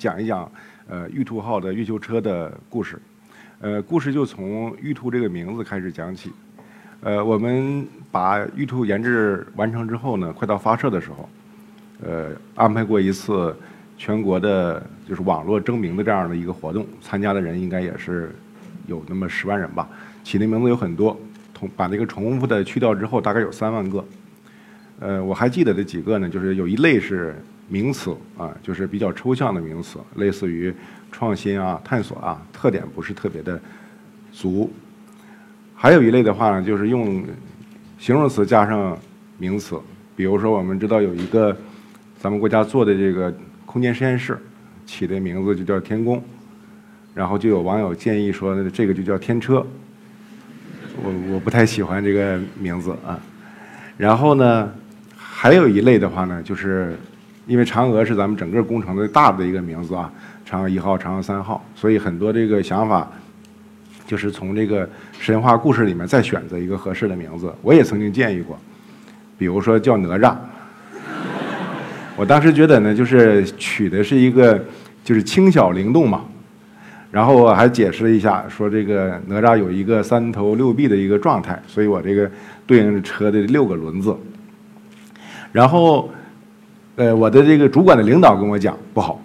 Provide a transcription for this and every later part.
讲一讲呃玉兔号的月球车的故事。呃，故事就从玉兔这个名字开始讲起。呃，我们把玉兔研制完成之后呢，快到发射的时候，呃，安排过一次全国的就是网络征名的这样的一个活动，参加的人应该也是有那么十万人吧。起的名字有很多，同把那个重复的去掉之后，大概有三万个。呃，我还记得的几个呢，就是有一类是名词啊，就是比较抽象的名词，类似于。创新啊，探索啊，特点不是特别的足。还有一类的话呢，就是用形容词加上名词。比如说，我们知道有一个咱们国家做的这个空间实验室，起的名字就叫天宫。然后就有网友建议说，这个就叫天车。我我不太喜欢这个名字啊。然后呢，还有一类的话呢，就是因为嫦娥是咱们整个工程的大的一个名字啊。嫦娥一号、嫦娥三号，所以很多这个想法，就是从这个神话故事里面再选择一个合适的名字。我也曾经建议过，比如说叫哪吒。我当时觉得呢，就是取的是一个就是轻小灵动嘛。然后我还解释了一下，说这个哪吒有一个三头六臂的一个状态，所以我这个对应着车的六个轮子。然后，呃，我的这个主管的领导跟我讲不好。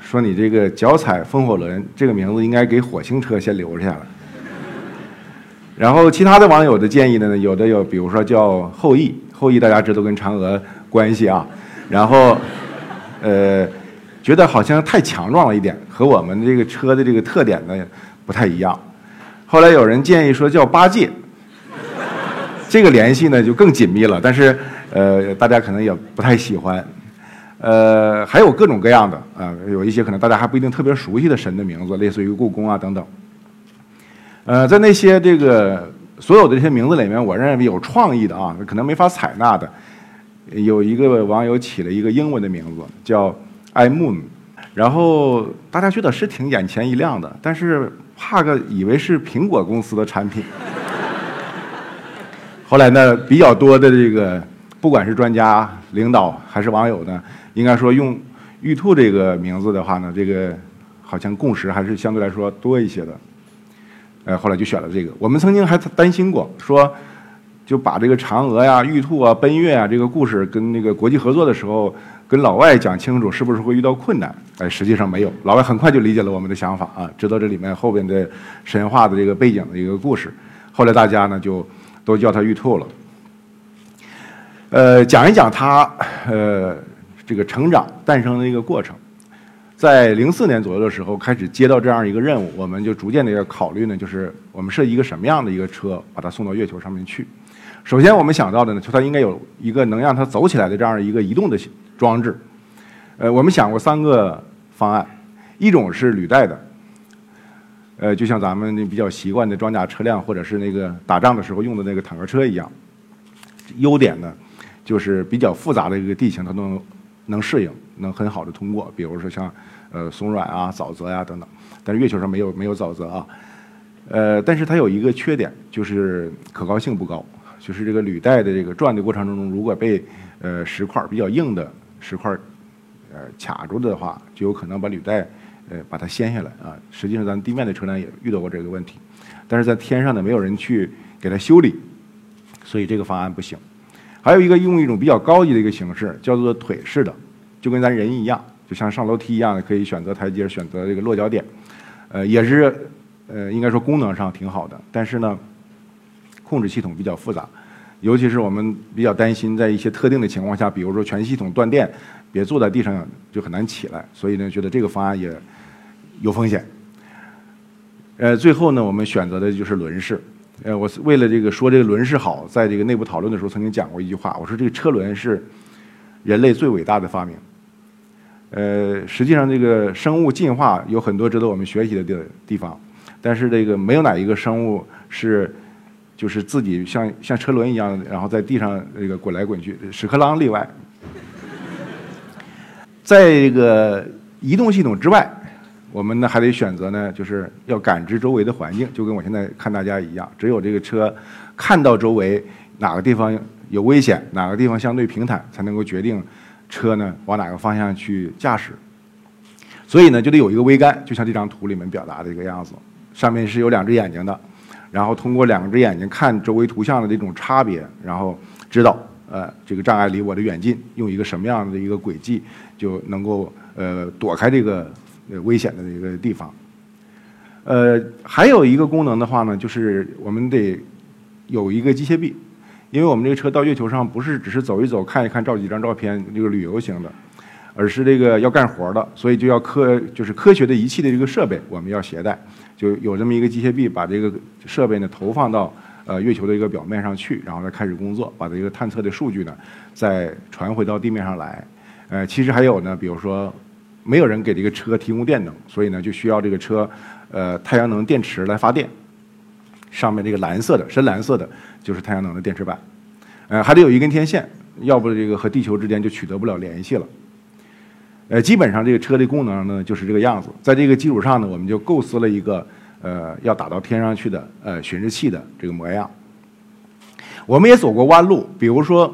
说你这个脚踩风火轮这个名字应该给火星车先留下来。然后其他的网友的建议呢，有的有，比如说叫后羿，后羿大家知道跟嫦娥关系啊。然后，呃，觉得好像太强壮了一点，和我们这个车的这个特点呢不太一样。后来有人建议说叫八戒，这个联系呢就更紧密了，但是呃大家可能也不太喜欢。呃，还有各种各样的啊，有一些可能大家还不一定特别熟悉的神的名字，类似于故宫啊等等。呃，在那些这个所有的这些名字里面，我认为有创意的啊，可能没法采纳的，有一个网友起了一个英文的名字叫 iMoon，然后大家觉得是挺眼前一亮的，但是怕个以为是苹果公司的产品。后来呢，比较多的这个不管是专家、领导还是网友呢。应该说用“玉兔”这个名字的话呢，这个好像共识还是相对来说多一些的。呃，后来就选了这个。我们曾经还担心过，说就把这个嫦娥呀、玉兔啊、奔月啊这个故事跟那个国际合作的时候，跟老外讲清楚，是不是会遇到困难？哎，实际上没有，老外很快就理解了我们的想法啊，知道这里面后边的神话的这个背景的一个故事。后来大家呢就都叫它玉兔了。呃，讲一讲它，呃。这个成长诞生的一个过程，在零四年左右的时候开始接到这样一个任务，我们就逐渐的要考虑呢，就是我们设计一个什么样的一个车，把它送到月球上面去。首先我们想到的呢，就它应该有一个能让它走起来的这样一个移动的装置。呃，我们想过三个方案，一种是履带的，呃，就像咱们比较习惯的装甲车辆或者是那个打仗的时候用的那个坦克车一样。优点呢，就是比较复杂的一个地形，它都能。能适应，能很好的通过，比如说像，呃，松软啊、沼泽呀等等。但是月球上没有没有沼泽啊，呃，但是它有一个缺点，就是可靠性不高。就是这个履带的这个转的过程中，如果被呃石块比较硬的石块呃卡住的话，就有可能把履带呃把它掀下来啊。实际上，咱地面的车辆也遇到过这个问题，但是在天上呢，没有人去给它修理，所以这个方案不行。还有一个用一种比较高级的一个形式，叫做腿式的，就跟咱人一样，就像上楼梯一样的，可以选择台阶，选择这个落脚点，呃，也是，呃，应该说功能上挺好的，但是呢，控制系统比较复杂，尤其是我们比较担心在一些特定的情况下，比如说全系统断电，别坐在地上就很难起来，所以呢，觉得这个方案也有风险。呃，最后呢，我们选择的就是轮式。呃，我是为了这个说这个轮式好，在这个内部讨论的时候，曾经讲过一句话，我说这个车轮是人类最伟大的发明。呃，实际上这个生物进化有很多值得我们学习的地地方，但是这个没有哪一个生物是就是自己像像车轮一样，然后在地上这个滚来滚去，屎壳郎例外。在这个移动系统之外。我们呢还得选择呢，就是要感知周围的环境，就跟我现在看大家一样。只有这个车看到周围哪个地方有危险，哪个地方相对平坦，才能够决定车呢往哪个方向去驾驶。所以呢，就得有一个桅杆，就像这张图里面表达的一个样子，上面是有两只眼睛的，然后通过两只眼睛看周围图像的这种差别，然后知道呃这个障碍离我的远近，用一个什么样的一个轨迹就能够呃躲开这个呃危险的一个地方。呃，还有一个功能的话呢，就是我们得有一个机械臂，因为我们这个车到月球上不是只是走一走、看一看、照几张照片这个旅游型的。而是这个要干活的，所以就要科就是科学的仪器的这个设备，我们要携带，就有这么一个机械臂，把这个设备呢投放到呃月球的一个表面上去，然后再开始工作，把这个探测的数据呢再传回到地面上来。呃，其实还有呢，比如说没有人给这个车提供电能，所以呢就需要这个车呃太阳能电池来发电。上面这个蓝色的深蓝色的就是太阳能的电池板，呃，还得有一根天线，要不这个和地球之间就取得不了联系了。呃，基本上这个车的功能呢就是这个样子，在这个基础上呢，我们就构思了一个呃要打到天上去的呃巡视器的这个模样。我们也走过弯路，比如说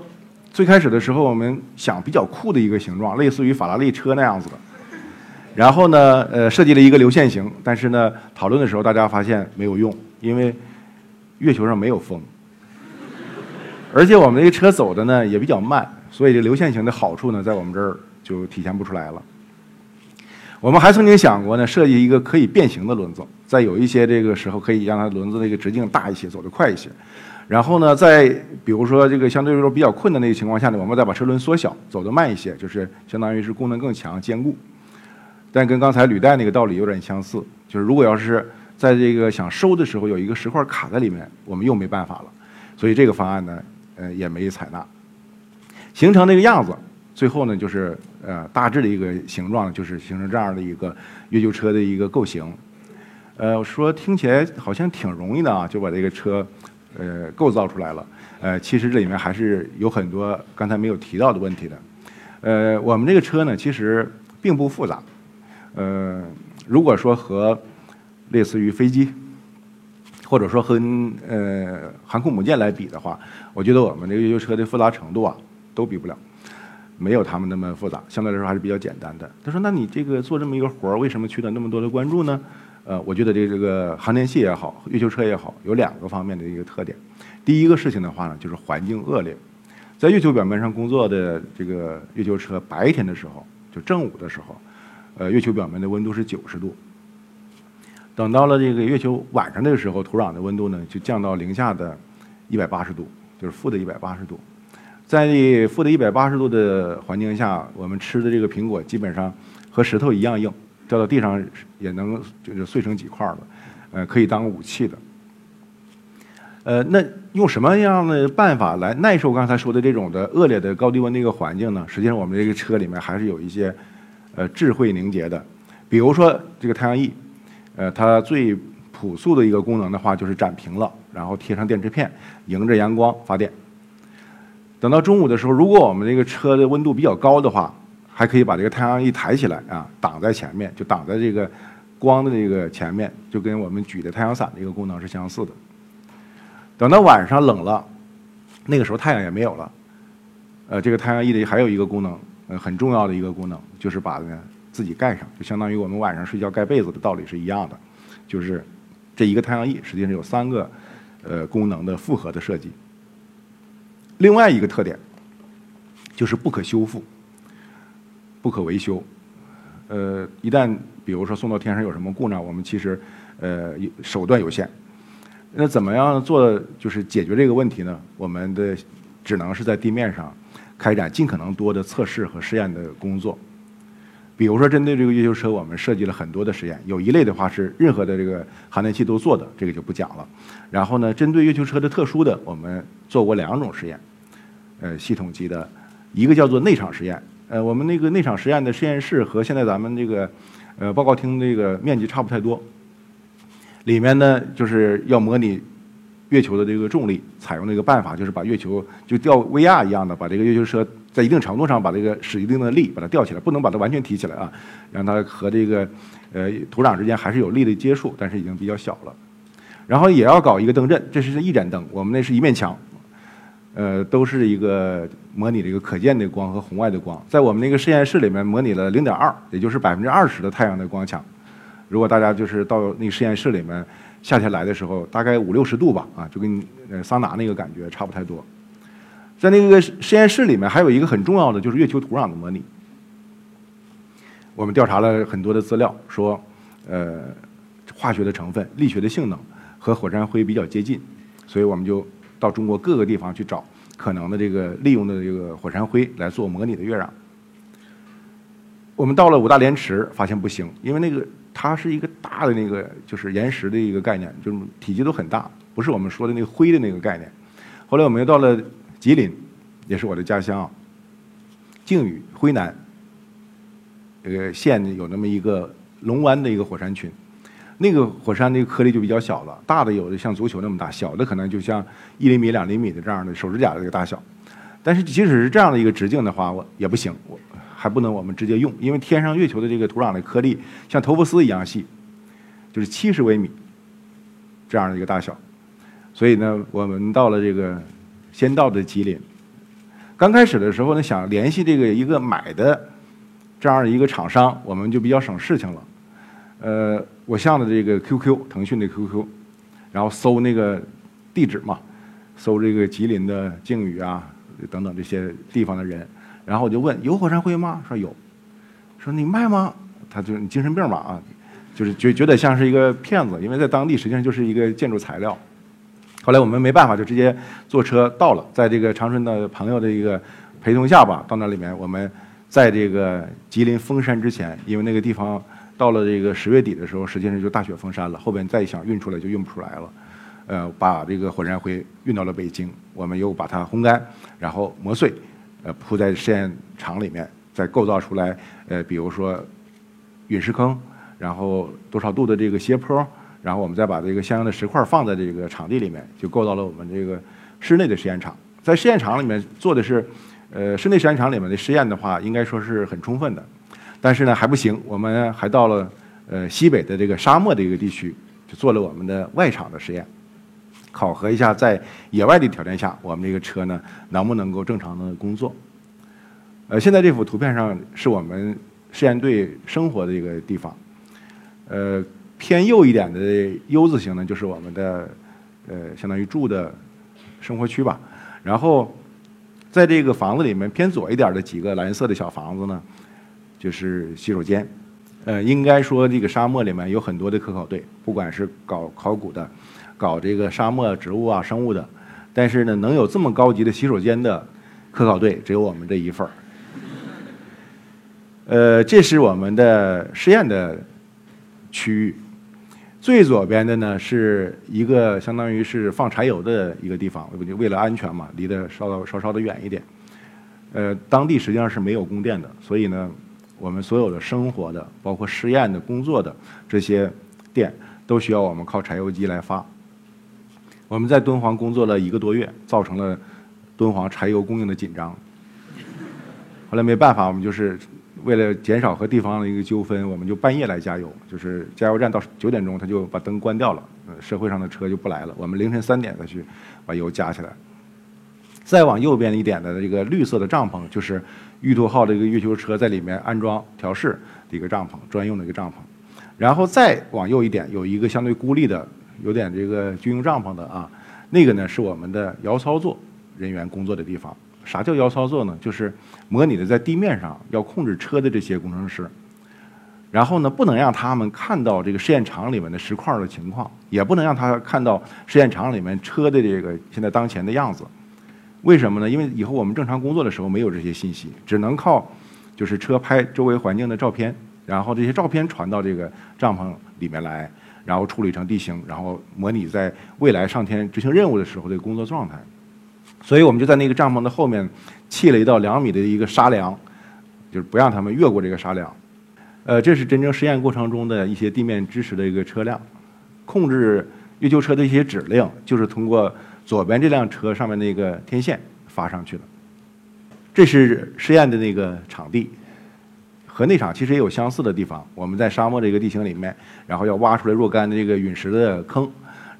最开始的时候，我们想比较酷的一个形状，类似于法拉利车那样子的，然后呢，呃，设计了一个流线型，但是呢，讨论的时候大家发现没有用，因为月球上没有风，而且我们这个车走的呢也比较慢，所以这流线型的好处呢在我们这儿。就体现不出来了。我们还曾经想过呢，设计一个可以变形的轮子，在有一些这个时候可以让它轮子那个直径大一些，走得快一些。然后呢，在比如说这个相对来说比较困难的情况下呢，我们再把车轮缩小，走得慢一些，就是相当于是功能更强、坚固。但跟刚才履带那个道理有点相似，就是如果要是在这个想收的时候有一个石块卡在里面，我们又没办法了。所以这个方案呢，呃，也没采纳，形成那个样子。最后呢，就是呃大致的一个形状，就是形成这样的一个月球车的一个构型。呃，说听起来好像挺容易的啊，就把这个车呃构造出来了。呃，其实这里面还是有很多刚才没有提到的问题的。呃，我们这个车呢，其实并不复杂。呃，如果说和类似于飞机，或者说和呃航空母舰来比的话，我觉得我们这个月球车的复杂程度啊，都比不了。没有他们那么复杂，相对来说还是比较简单的。他说：“那你这个做这么一个活儿，为什么取得那么多的关注呢？”呃，我觉得这这个航天器也好，月球车也好，有两个方面的一个特点。第一个事情的话呢，就是环境恶劣，在月球表面上工作的这个月球车，白天的时候就正午的时候，呃，月球表面的温度是九十度。等到了这个月球晚上那个时候，土壤的温度呢就降到零下的一百八十度，就是负的一百八十度。在负的一百八十度的环境下，我们吃的这个苹果基本上和石头一样硬，掉到地上也能就是碎成几块了，呃，可以当武器的。呃，那用什么样的办法来耐受刚才说的这种的恶劣的高低温的一个环境呢？实际上，我们这个车里面还是有一些呃智慧凝结的，比如说这个太阳翼，呃，它最朴素的一个功能的话就是展平了，然后贴上电池片，迎着阳光发电。等到中午的时候，如果我们这个车的温度比较高的话，还可以把这个太阳一抬起来啊，挡在前面，就挡在这个光的这个前面，就跟我们举的太阳伞的一个功能是相似的。等到晚上冷了，那个时候太阳也没有了，呃，这个太阳翼的还有一个功能，呃，很重要的一个功能，就是把呢自己盖上，就相当于我们晚上睡觉盖被子的道理是一样的，就是这一个太阳翼实际上有三个呃功能的复合的设计。另外一个特点就是不可修复、不可维修。呃，一旦比如说送到天上有什么故障，我们其实呃手段有限。那怎么样做就是解决这个问题呢？我们的只能是在地面上开展尽可能多的测试和试验的工作。比如说，针对这个月球车，我们设计了很多的实验。有一类的话是任何的这个航天器都做的，这个就不讲了。然后呢，针对月球车的特殊的，我们做过两种实验，呃，系统级的，一个叫做内场实验。呃，我们那个内场实验的实验室和现在咱们这个呃报告厅这个面积差不太多。里面呢，就是要模拟月球的这个重力，采用的一个办法，就是把月球就吊 VR 一样的，把这个月球车。在一定程度上，把这个使一定的力把它吊起来，不能把它完全提起来啊，让它和这个呃土壤之间还是有力的接触，但是已经比较小了。然后也要搞一个灯阵，这是一盏灯，我们那是一面墙，呃，都是一个模拟这个可见的光和红外的光。在我们那个实验室里面模拟了零点二，也就是百分之二十的太阳的光强。如果大家就是到那个实验室里面，夏天来的时候，大概五六十度吧，啊，就跟桑拿那个感觉差不太多。在那个实验室里面，还有一个很重要的就是月球土壤的模拟。我们调查了很多的资料，说，呃，化学的成分、力学的性能和火山灰比较接近，所以我们就到中国各个地方去找可能的这个利用的这个火山灰来做模拟的月壤。我们到了五大连池，发现不行，因为那个它是一个大的那个就是岩石的一个概念，就是体积都很大，不是我们说的那个灰的那个概念。后来我们又到了吉林，也是我的家乡啊，靖宇、辉南。这个县有那么一个龙湾的一个火山群，那个火山那个颗粒就比较小了，大的有的像足球那么大，小的可能就像一厘米、两厘米的这样的手指甲的这个大小。但是即使是这样的一个直径的话，我也不行，我还不能我们直接用，因为天上月球的这个土壤的颗粒像头发丝一样细，就是七十微米这样的一个大小。所以呢，我们到了这个先到的吉林，刚开始的时候呢，想联系这个一个买的。这样的一个厂商，我们就比较省事情了。呃，我上的这个 QQ，腾讯的 QQ，然后搜那个地址嘛，搜这个吉林的靖宇啊等等这些地方的人，然后我就问有火山灰吗？说有。说你卖吗？他就你精神病吧啊，就是觉觉得像是一个骗子，因为在当地实际上就是一个建筑材料。后来我们没办法，就直接坐车到了，在这个长春的朋友的一个陪同下吧，到那里面我们。在这个吉林封山之前，因为那个地方到了这个十月底的时候，实际上就大雪封山了。后边再想运出来就运不出来了，呃，把这个火山灰运到了北京，我们又把它烘干，然后磨碎，呃，铺在试验场里面，再构造出来，呃，比如说陨石坑，然后多少度的这个斜坡，然后我们再把这个相应的石块放在这个场地里面，就构造了我们这个室内的实验场。在试验场里面做的是。呃，室内实验场里面的实验的话，应该说是很充分的，但是呢还不行，我们还到了呃西北的这个沙漠的一个地区，就做了我们的外场的实验，考核一下在野外的条件下，我们这个车呢能不能够正常的工作。呃，现在这幅图片上是我们试验队生活的一个地方，呃，偏右一点的 U 字形呢，就是我们的呃相当于住的生活区吧，然后。在这个房子里面偏左一点的几个蓝色的小房子呢，就是洗手间。呃，应该说这个沙漠里面有很多的科考队，不管是搞考古的，搞这个沙漠植物啊、生物的，但是呢，能有这么高级的洗手间的科考队，只有我们这一份儿。呃，这是我们的试验的区域。最左边的呢是一个相当于是放柴油的一个地方，为了安全嘛，离得稍稍稍稍的远一点。呃，当地实际上是没有供电的，所以呢，我们所有的生活的，包括试验的工作的这些电，都需要我们靠柴油机来发。我们在敦煌工作了一个多月，造成了敦煌柴油供应的紧张。后来没办法，我们就是。为了减少和地方的一个纠纷，我们就半夜来加油，就是加油站到九点钟他就把灯关掉了，呃社会上的车就不来了。我们凌晨三点再去把油加起来。再往右边一点的这个绿色的帐篷，就是玉兔号这个月球车在里面安装调试的一个帐篷，专用的一个帐篷。然后再往右一点，有一个相对孤立的、有点这个军用帐篷的啊，那个呢是我们的遥操作人员工作的地方。啥叫遥操作呢？就是模拟的在地面上要控制车的这些工程师，然后呢，不能让他们看到这个试验场里面的石块的情况，也不能让他看到试验场里面车的这个现在当前的样子。为什么呢？因为以后我们正常工作的时候没有这些信息，只能靠就是车拍周围环境的照片，然后这些照片传到这个帐篷里面来，然后处理成地形，然后模拟在未来上天执行任务的时候的工作状态。所以我们就在那个帐篷的后面砌了一道两米的一个沙梁，就是不让他们越过这个沙梁。呃，这是真正实验过程中的一些地面支持的一个车辆，控制月球车的一些指令，就是通过左边这辆车上面那个天线发上去的。这是实验的那个场地，和那场其实也有相似的地方。我们在沙漠这个地形里面，然后要挖出来若干的这个陨石的坑。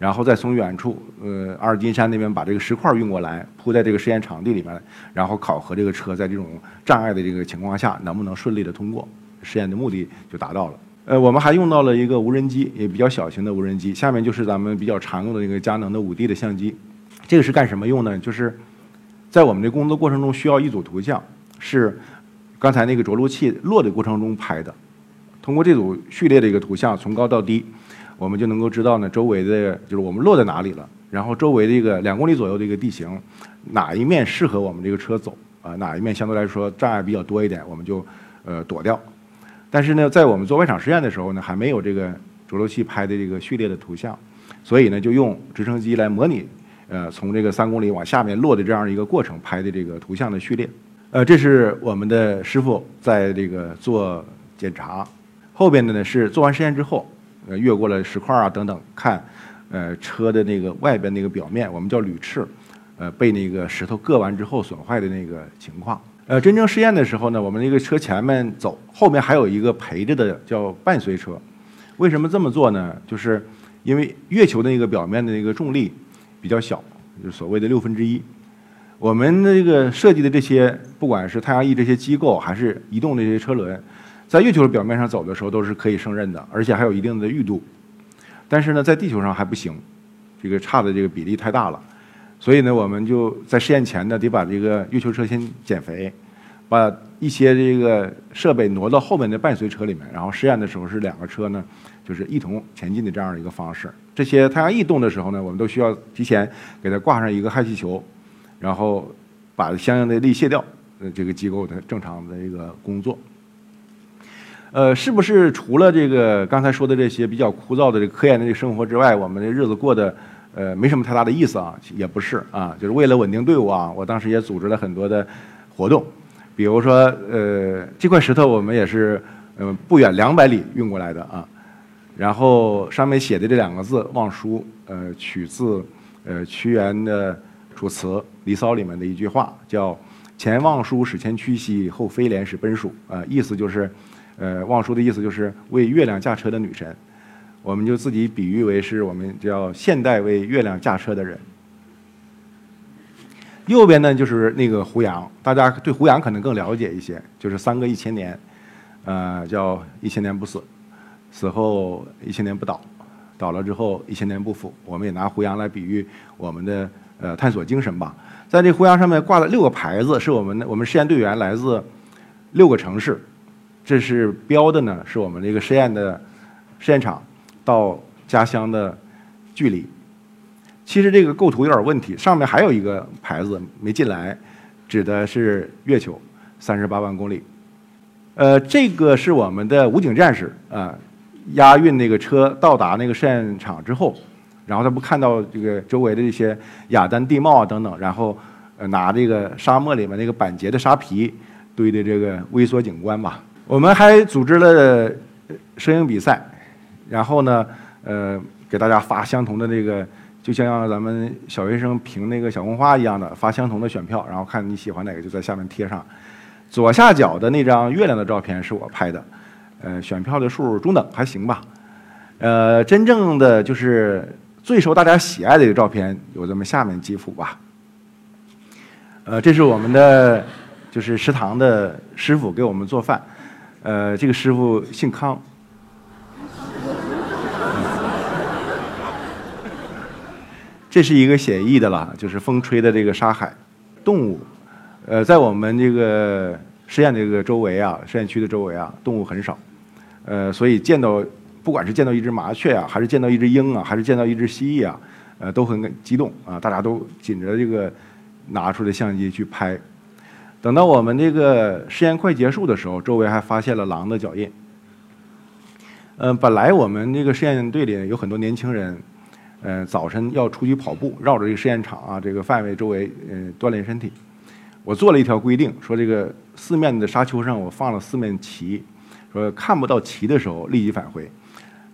然后再从远处，呃，阿尔金山那边把这个石块运过来，铺在这个实验场地里面，然后考核这个车在这种障碍的这个情况下能不能顺利的通过，实验的目的就达到了。呃，我们还用到了一个无人机，也比较小型的无人机。下面就是咱们比较常用的那个佳能的五 D 的相机，这个是干什么用呢？就是在我们的工作过程中需要一组图像，是刚才那个着陆器落的过程中拍的。通过这组序列的一个图像，从高到低，我们就能够知道呢周围的就是我们落在哪里了，然后周围的一个两公里左右的一个地形，哪一面适合我们这个车走啊？哪一面相对来说障碍比较多一点，我们就呃躲掉。但是呢，在我们做外场实验的时候呢，还没有这个着陆器拍的这个序列的图像，所以呢，就用直升机来模拟，呃，从这个三公里往下面落的这样一个过程拍的这个图像的序列。呃，这是我们的师傅在这个做检查，后边的呢是做完实验之后，呃，越过了石块啊等等，看，呃，车的那个外边那个表面，我们叫铝翅，呃，被那个石头硌完之后损坏的那个情况。呃，真正试验的时候呢，我们那个车前面走，后面还有一个陪着的叫伴随车。为什么这么做呢？就是因为月球的那个表面的那个重力比较小，就是所谓的六分之一。我们的这个设计的这些，不管是太阳翼这些机构，还是移动的这些车轮，在月球的表面上走的时候都是可以胜任的，而且还有一定的裕度。但是呢，在地球上还不行，这个差的这个比例太大了。所以呢，我们就在试验前呢，得把这个月球车先减肥，把一些这个设备挪到后面的伴随车里面，然后试验的时候是两个车呢，就是一同前进的这样的一个方式。这些太阳翼动的时候呢，我们都需要提前给它挂上一个氦气球，然后把相应的力卸掉，呃，这个机构的正常的一个工作。呃，是不是除了这个刚才说的这些比较枯燥的这个科研的这个生活之外，我们的日子过得？呃，没什么太大的意思啊，也不是啊，就是为了稳定队伍啊，我当时也组织了很多的活动，比如说，呃，这块石头我们也是，呃，不远两百里运过来的啊，然后上面写的这两个字“望舒”，呃，取自呃屈原的《楚辞·离骚》里面的一句话，叫“前望舒使前驱兮，后飞廉使奔属”，啊，意思就是，呃，望舒的意思就是为月亮驾车的女神。我们就自己比喻为是我们叫现代为月亮驾车的人。右边呢就是那个胡杨，大家对胡杨可能更了解一些，就是三个一千年，呃，叫一千年不死，死后一千年不倒，倒了之后一千年不腐。我们也拿胡杨来比喻我们的呃探索精神吧。在这胡杨上面挂了六个牌子，是我们的我们实验队员来自六个城市，这是标的呢，是我们这个实验的实验场。到家乡的距离，其实这个构图有点问题。上面还有一个牌子没进来，指的是月球，三十八万公里。呃，这个是我们的武警战士啊，押运那个车到达那个试验场之后，然后他不看到这个周围的这些雅丹地貌啊等等，然后拿这个沙漠里面那个板结的沙皮堆的这个微缩景观吧。我们还组织了摄影比赛。然后呢，呃，给大家发相同的那个，就像咱们小学生评那个小红花一样的，发相同的选票，然后看你喜欢哪个就在下面贴上。左下角的那张月亮的照片是我拍的，呃，选票的数中等，还行吧。呃，真正的就是最受大家喜爱的一个照片，有这么下面几幅吧。呃，这是我们的就是食堂的师傅给我们做饭，呃，这个师傅姓康。这是一个写意的了，就是风吹的这个沙海，动物，呃，在我们这个实验这个周围啊，实验区的周围啊，动物很少，呃，所以见到不管是见到一只麻雀啊，还是见到一只鹰啊，还是见到一只蜥蜴啊，呃，都很激动啊，大家都紧着这个拿出的相机去拍。等到我们这个实验快结束的时候，周围还发现了狼的脚印。嗯，本来我们这个实验队里有很多年轻人。嗯，早晨要出去跑步，绕着这个实验场啊，这个范围周围，嗯，锻炼身体。我做了一条规定，说这个四面的沙丘上我放了四面旗，说看不到旗的时候立即返回。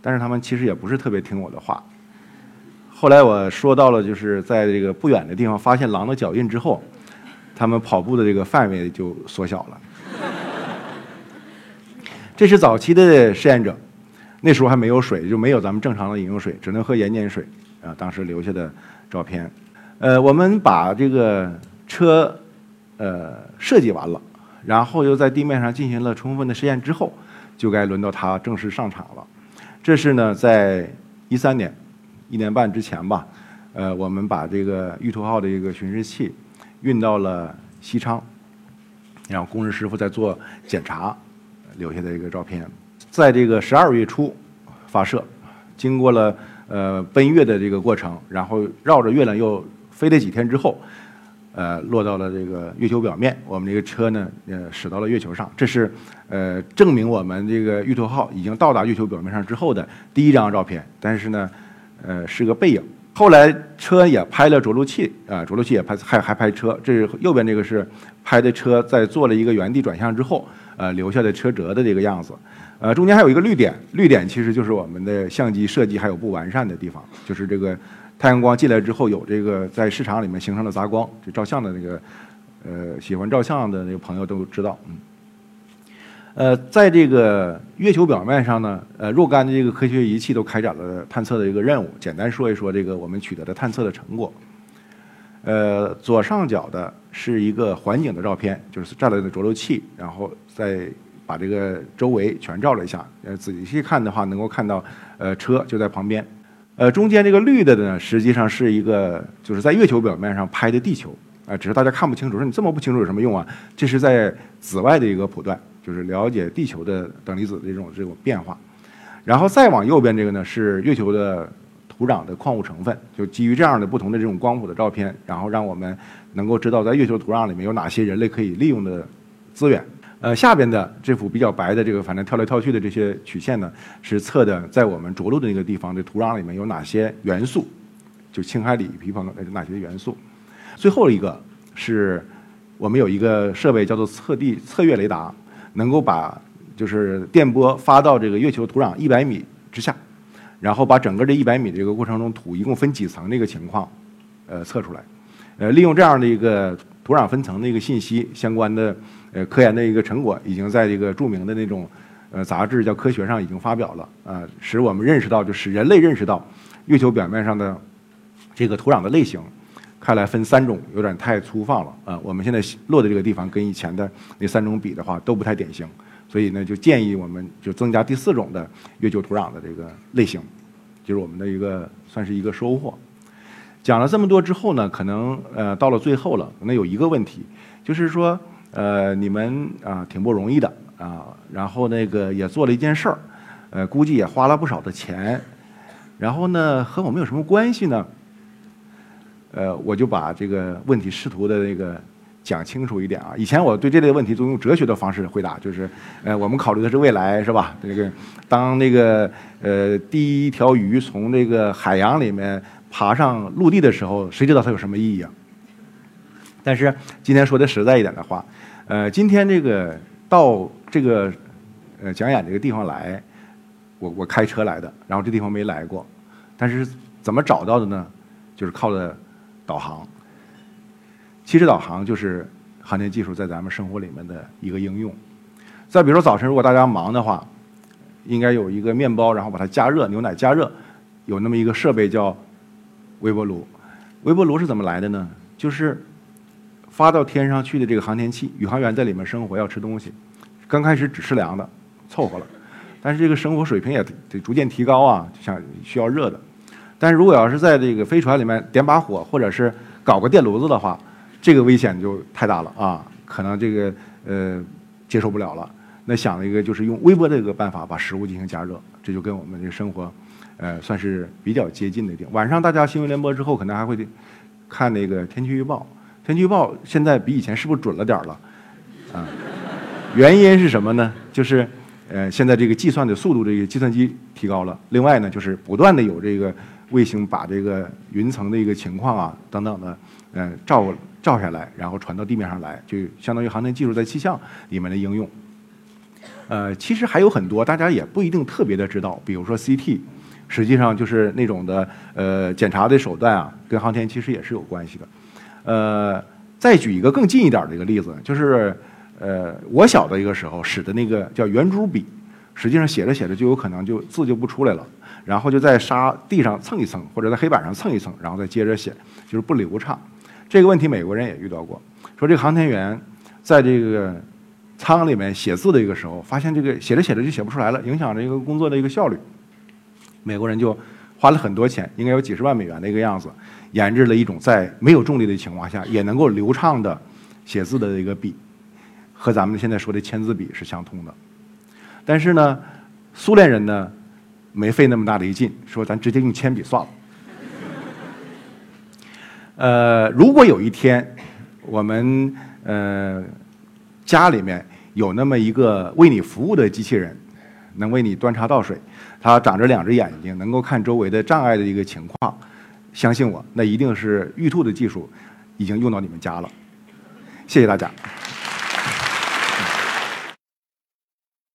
但是他们其实也不是特别听我的话。后来我说到了，就是在这个不远的地方发现狼的脚印之后，他们跑步的这个范围就缩小了。这是早期的实验者。那时候还没有水，就没有咱们正常的饮用水，只能喝盐碱水。啊，当时留下的照片。呃，我们把这个车呃设计完了，然后又在地面上进行了充分的实验之后，就该轮到它正式上场了。这是呢，在一三年一年半之前吧，呃，我们把这个玉兔号的一个巡视器运到了西昌，然后工人师傅在做检查留下的一个照片，在这个十二月初发射，经过了呃奔月的这个过程，然后绕着月亮又飞了几天之后，呃，落到了这个月球表面。我们这个车呢，呃，驶到了月球上。这是呃证明我们这个玉兔号已经到达月球表面上之后的第一张照片。但是呢，呃，是个背影。后来车也拍了着陆器啊，着陆器也拍，还还拍车。这是右边这个是拍的车在做了一个原地转向之后，呃，留下的车辙的这个样子。呃，中间还有一个绿点，绿点其实就是我们的相机设计还有不完善的地方，就是这个太阳光进来之后有这个在市场里面形成了杂光，就照相的那个，呃，喜欢照相的那个朋友都知道，嗯。呃，在这个月球表面上呢，呃，若干的这个科学仪器都开展了探测的一个任务。简单说一说这个我们取得的探测的成果。呃，左上角的是一个环景的照片，就是站了的着陆器，然后再把这个周围全照了一下。呃，仔细看的话，能够看到呃车就在旁边。呃，中间这个绿的呢，实际上是一个就是在月球表面上拍的地球。啊，只是大家看不清楚，说你这么不清楚有什么用啊？这是在紫外的一个谱段。就是了解地球的等离子的这种这种变化，然后再往右边这个呢是月球的土壤的矿物成分，就基于这样的不同的这种光谱的照片，然后让我们能够知道在月球土壤里面有哪些人类可以利用的资源。呃，下边的这幅比较白的这个，反正跳来跳去的这些曲线呢，是测的在我们着陆的那个地方的土壤里面有哪些元素，就氢、氦、锂、铍、硼哪些元素。最后一个是我们有一个设备叫做测地测月雷达。能够把就是电波发到这个月球土壤一百米之下，然后把整个这一百米这个过程中土一共分几层这个情况，呃测出来，呃利用这样的一个土壤分层的一个信息相关的呃科研的一个成果，已经在这个著名的那种呃杂志叫《科学》上已经发表了啊，使我们认识到，就使人类认识到月球表面上的这个土壤的类型。看来分三种有点太粗放了啊！我们现在落的这个地方跟以前的那三种比的话都不太典型，所以呢就建议我们就增加第四种的月球土壤的这个类型，就是我们的一个算是一个收获。讲了这么多之后呢，可能呃到了最后了，可能有一个问题，就是说呃你们啊挺不容易的啊，然后那个也做了一件事儿，呃估计也花了不少的钱，然后呢和我们有什么关系呢？呃，我就把这个问题试图的那个讲清楚一点啊。以前我对这类问题都用哲学的方式回答，就是呃，我们考虑的是未来，是吧？这个当那个呃第一条鱼从这个海洋里面爬上陆地的时候，谁知道它有什么意义啊？但是今天说的实在一点的话，呃，今天这个到这个呃讲演这个地方来，我我开车来的，然后这地方没来过，但是怎么找到的呢？就是靠的。导航，其实导航就是航天技术在咱们生活里面的一个应用。再比如说早晨，如果大家忙的话，应该有一个面包，然后把它加热，牛奶加热，有那么一个设备叫微波炉。微波炉是怎么来的呢？就是发到天上去的这个航天器，宇航员在里面生活要吃东西，刚开始只吃凉的，凑合了。但是这个生活水平也得逐渐提高啊，像需要热的。但是如果要是在这个飞船里面点把火，或者是搞个电炉子的话，这个危险就太大了啊！可能这个呃接受不了了。那想了一个就是用微波这个办法把食物进行加热，这就跟我们这个生活呃算是比较接近的点。晚上大家新闻联播之后，可能还会看那个天气预报。天气预报现在比以前是不是准了点了？啊，原因是什么呢？就是呃现在这个计算的速度，这个计算机提高了。另外呢，就是不断的有这个。卫星把这个云层的一个情况啊等等的，呃照照下来，然后传到地面上来，就相当于航天技术在气象里面的应用。呃，其实还有很多大家也不一定特别的知道，比如说 CT，实际上就是那种的呃检查的手段啊，跟航天其实也是有关系的。呃，再举一个更近一点的一个例子，就是呃我小的一个时候使的那个叫圆珠笔，实际上写着写着就有可能就字就不出来了。然后就在沙地上蹭一蹭，或者在黑板上蹭一蹭，然后再接着写，就是不流畅。这个问题美国人也遇到过，说这个航天员在这个舱里面写字的一个时候，发现这个写着写着就写不出来了，影响这个工作的一个效率。美国人就花了很多钱，应该有几十万美元的一个样子，研制了一种在没有重力的情况下也能够流畅的写字的一个笔，和咱们现在说的签字笔是相通的。但是呢，苏联人呢没费那么大的一劲，说咱直接用铅笔算了。呃，如果有一天我们呃家里面有那么一个为你服务的机器人，能为你端茶倒水，他长着两只眼睛，能够看周围的障碍的一个情况，相信我，那一定是玉兔的技术已经用到你们家了。谢谢大家。